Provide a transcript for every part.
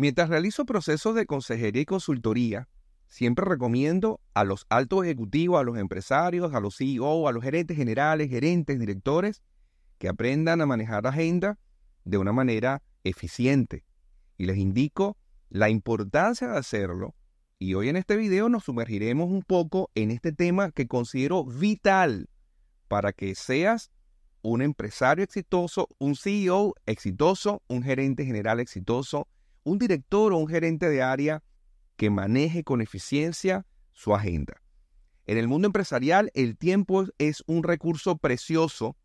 Mientras realizo procesos de consejería y consultoría, siempre recomiendo a los altos ejecutivos, a los empresarios, a los CEO, a los gerentes generales, gerentes, directores, que aprendan a manejar la agenda de una manera eficiente. Y les indico la importancia de hacerlo. Y hoy en este video nos sumergiremos un poco en este tema que considero vital para que seas un empresario exitoso, un CEO exitoso, un gerente general exitoso, un director o un gerente de área que maneje con eficiencia su agenda. En el mundo empresarial, el tiempo es un recurso precioso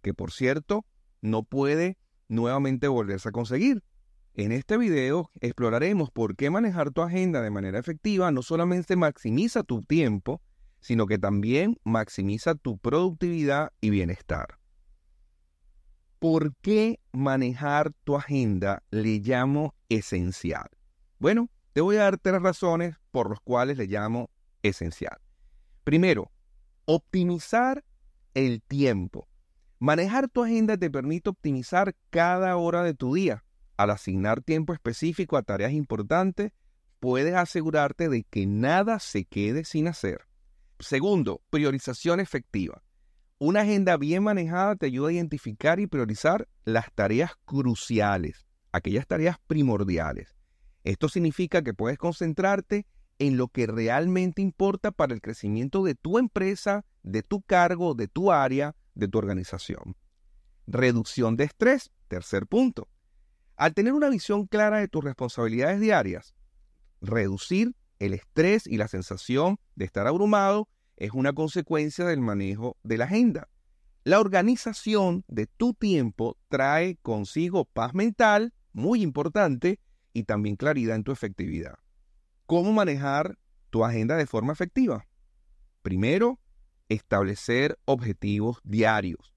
que, por cierto, no puede nuevamente volverse a conseguir. En este video exploraremos por qué manejar tu agenda de manera efectiva no solamente maximiza tu tiempo, sino que también maximiza tu productividad y bienestar. ¿Por qué manejar tu agenda le llamo esencial? Bueno, te voy a dar tres razones por las cuales le llamo esencial. Primero, optimizar el tiempo. Manejar tu agenda te permite optimizar cada hora de tu día. Al asignar tiempo específico a tareas importantes, puedes asegurarte de que nada se quede sin hacer. Segundo, priorización efectiva. Una agenda bien manejada te ayuda a identificar y priorizar las tareas cruciales, aquellas tareas primordiales. Esto significa que puedes concentrarte en lo que realmente importa para el crecimiento de tu empresa, de tu cargo, de tu área, de tu organización. Reducción de estrés, tercer punto. Al tener una visión clara de tus responsabilidades diarias, reducir el estrés y la sensación de estar abrumado es una consecuencia del manejo de la agenda. La organización de tu tiempo trae consigo paz mental, muy importante, y también claridad en tu efectividad. ¿Cómo manejar tu agenda de forma efectiva? Primero, establecer objetivos diarios.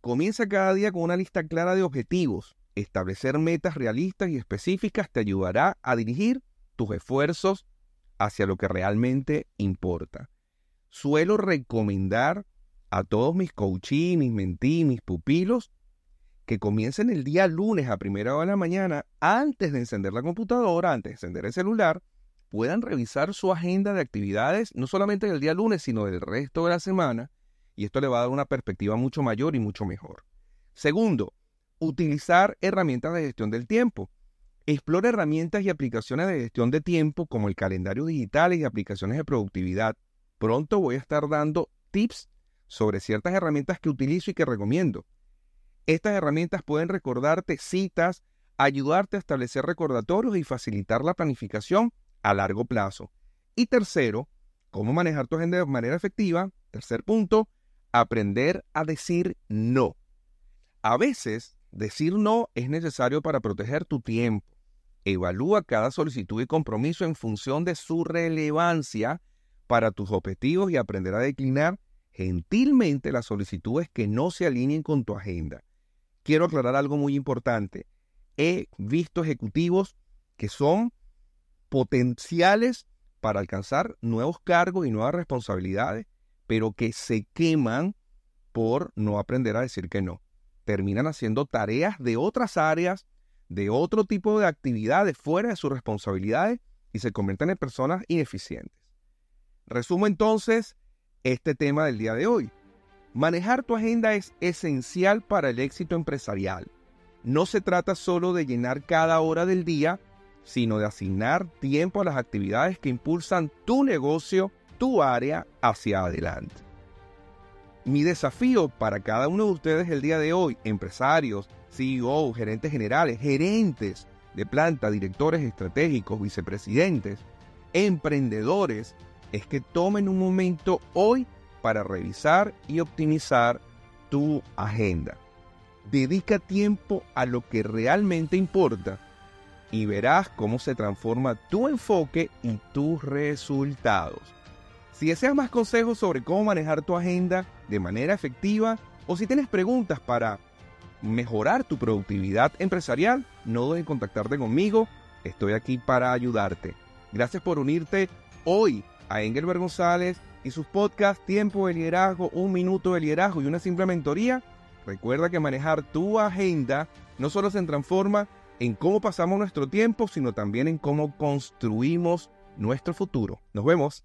Comienza cada día con una lista clara de objetivos. Establecer metas realistas y específicas te ayudará a dirigir tus esfuerzos hacia lo que realmente importa. Suelo recomendar a todos mis coaches, mis mentí, mis pupilos, que comiencen el día lunes a primera hora de la mañana, antes de encender la computadora, antes de encender el celular, puedan revisar su agenda de actividades, no solamente del día lunes, sino del resto de la semana, y esto le va a dar una perspectiva mucho mayor y mucho mejor. Segundo, utilizar herramientas de gestión del tiempo. Explora herramientas y aplicaciones de gestión de tiempo como el calendario digital y aplicaciones de productividad. Pronto voy a estar dando tips sobre ciertas herramientas que utilizo y que recomiendo. Estas herramientas pueden recordarte citas, ayudarte a establecer recordatorios y facilitar la planificación a largo plazo. Y tercero, cómo manejar tu agenda de manera efectiva. Tercer punto, aprender a decir no. A veces, decir no es necesario para proteger tu tiempo. Evalúa cada solicitud y compromiso en función de su relevancia para tus objetivos y aprender a declinar gentilmente las solicitudes que no se alineen con tu agenda quiero aclarar algo muy importante. He visto ejecutivos que son potenciales para alcanzar nuevos cargos y nuevas responsabilidades, pero que se queman por no aprender a decir que no. Terminan haciendo tareas de otras áreas, de otro tipo de actividades fuera de sus responsabilidades y se convierten en personas ineficientes. Resumo entonces este tema del día de hoy. Manejar tu agenda es esencial para el éxito empresarial. No se trata solo de llenar cada hora del día, sino de asignar tiempo a las actividades que impulsan tu negocio, tu área hacia adelante. Mi desafío para cada uno de ustedes el día de hoy, empresarios, CEO, gerentes generales, gerentes de planta, directores estratégicos, vicepresidentes, emprendedores, es que tomen un momento hoy para revisar y optimizar tu agenda. Dedica tiempo a lo que realmente importa y verás cómo se transforma tu enfoque y tus resultados. Si deseas más consejos sobre cómo manejar tu agenda de manera efectiva o si tienes preguntas para mejorar tu productividad empresarial, no dudes en contactarte conmigo. Estoy aquí para ayudarte. Gracias por unirte hoy a Engelbert González y sus podcasts Tiempo de Liderazgo, Un Minuto de Liderazgo y una simple mentoría, recuerda que manejar tu agenda no solo se transforma en cómo pasamos nuestro tiempo, sino también en cómo construimos nuestro futuro. Nos vemos.